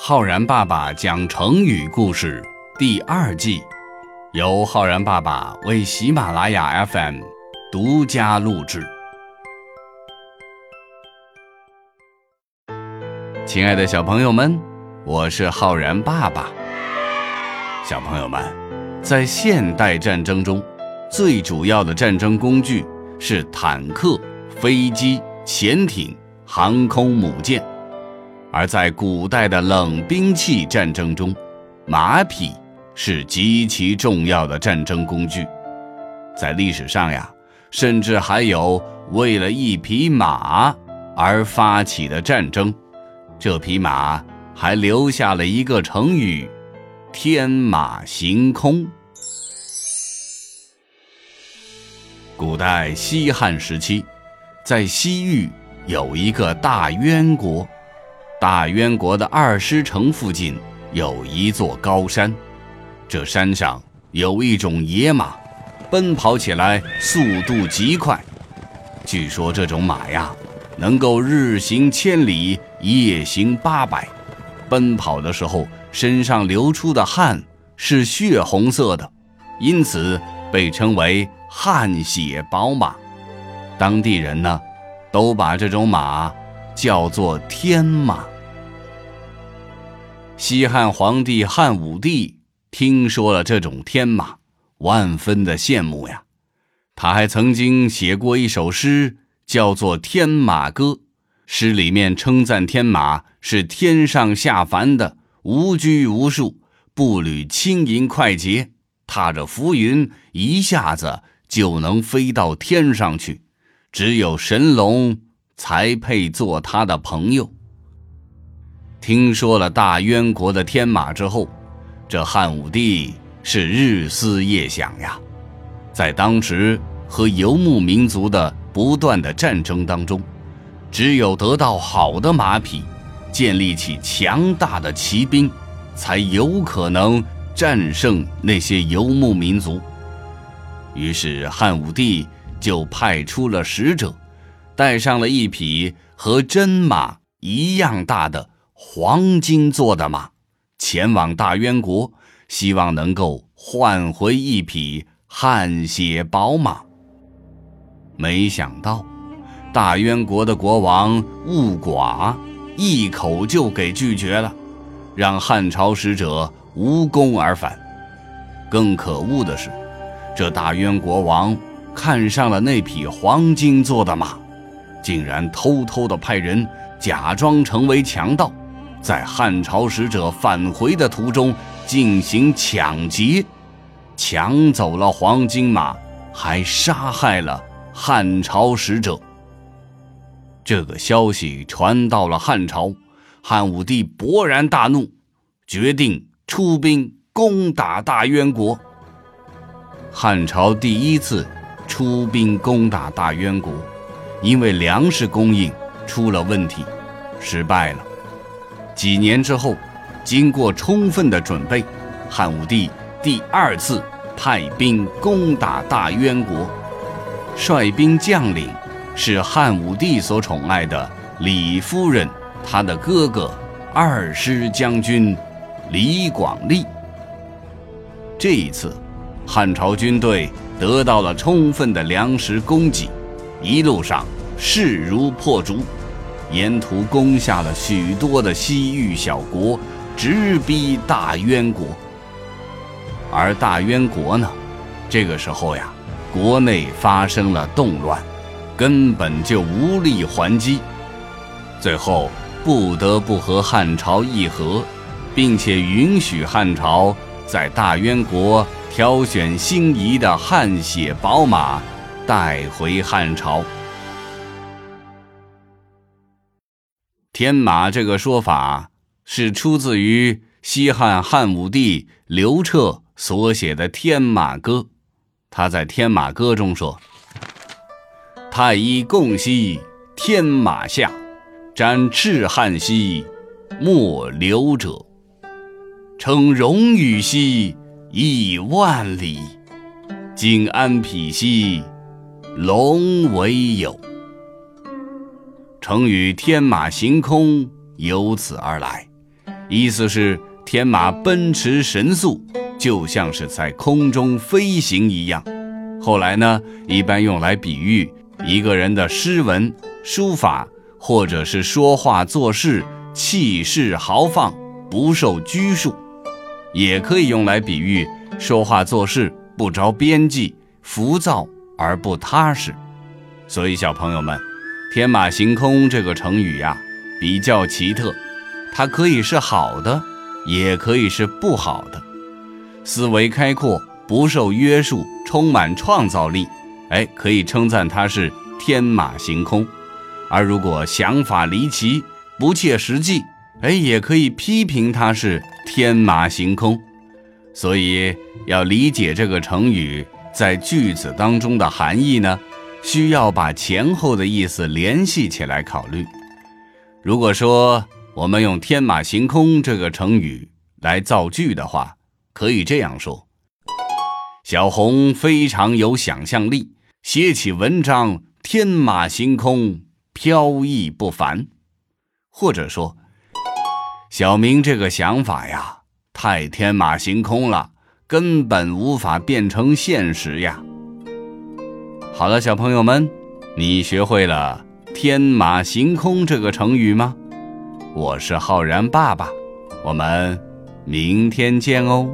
浩然爸爸讲成语故事第二季，由浩然爸爸为喜马拉雅 FM 独家录制。亲爱的小朋友们，我是浩然爸爸。小朋友们，在现代战争中，最主要的战争工具是坦克、飞机、潜艇、航空母舰。而在古代的冷兵器战争中，马匹是极其重要的战争工具。在历史上呀，甚至还有为了一匹马而发起的战争。这匹马还留下了一个成语：“天马行空。”古代西汉时期，在西域有一个大渊国。大渊国的二师城附近有一座高山，这山上有一种野马，奔跑起来速度极快。据说这种马呀，能够日行千里，夜行八百，奔跑的时候身上流出的汗是血红色的，因此被称为“汗血宝马”。当地人呢，都把这种马。叫做天马。西汉皇帝汉武帝听说了这种天马，万分的羡慕呀。他还曾经写过一首诗，叫做《天马歌》。诗里面称赞天马是天上下凡的，无拘无束，步履轻盈快捷，踏着浮云，一下子就能飞到天上去。只有神龙。才配做他的朋友。听说了大渊国的天马之后，这汉武帝是日思夜想呀。在当时和游牧民族的不断的战争当中，只有得到好的马匹，建立起强大的骑兵，才有可能战胜那些游牧民族。于是汉武帝就派出了使者。带上了一匹和真马一样大的黄金做的马，前往大渊国，希望能够换回一匹汗血宝马。没想到，大渊国的国王兀寡一口就给拒绝了，让汉朝使者无功而返。更可恶的是，这大渊国王看上了那匹黄金做的马。竟然偷偷的派人假装成为强盗，在汉朝使者返回的途中进行抢劫，抢走了黄金马，还杀害了汉朝使者。这个消息传到了汉朝，汉武帝勃然大怒，决定出兵攻打大渊国。汉朝第一次出兵攻打大渊国。因为粮食供应出了问题，失败了。几年之后，经过充分的准备，汉武帝第二次派兵攻打大渊国。率兵将领是汉武帝所宠爱的李夫人，他的哥哥二师将军李广利。这一次，汉朝军队得到了充分的粮食供给。一路上势如破竹，沿途攻下了许多的西域小国，直逼大渊国。而大渊国呢，这个时候呀，国内发生了动乱，根本就无力还击，最后不得不和汉朝议和，并且允许汉朝在大渊国挑选心仪的汗血宝马。带回汉朝，天马这个说法是出自于西汉汉武帝刘彻所写的《天马歌》。他在《天马歌》中说：“太医共兮天马下，瞻赤汉兮莫留者。称荣羽兮以万里，今安匹兮。”龙为友，成语“天马行空”由此而来，意思是天马奔驰神速，就像是在空中飞行一样。后来呢，一般用来比喻一个人的诗文、书法，或者是说话做事气势豪放，不受拘束；也可以用来比喻说话做事不着边际、浮躁而不踏实。所以，小朋友们，“天马行空”这个成语呀，比较奇特，它可以是好的，也可以是不好的。思维开阔。不受约束，充满创造力，哎，可以称赞他是天马行空；而如果想法离奇、不切实际，哎，也可以批评他是天马行空。所以要理解这个成语在句子当中的含义呢，需要把前后的意思联系起来考虑。如果说我们用“天马行空”这个成语来造句的话，可以这样说。小红非常有想象力，写起文章天马行空、飘逸不凡。或者说，小明这个想法呀，太天马行空了，根本无法变成现实呀。好了，小朋友们，你学会了“天马行空”这个成语吗？我是浩然爸爸，我们明天见哦。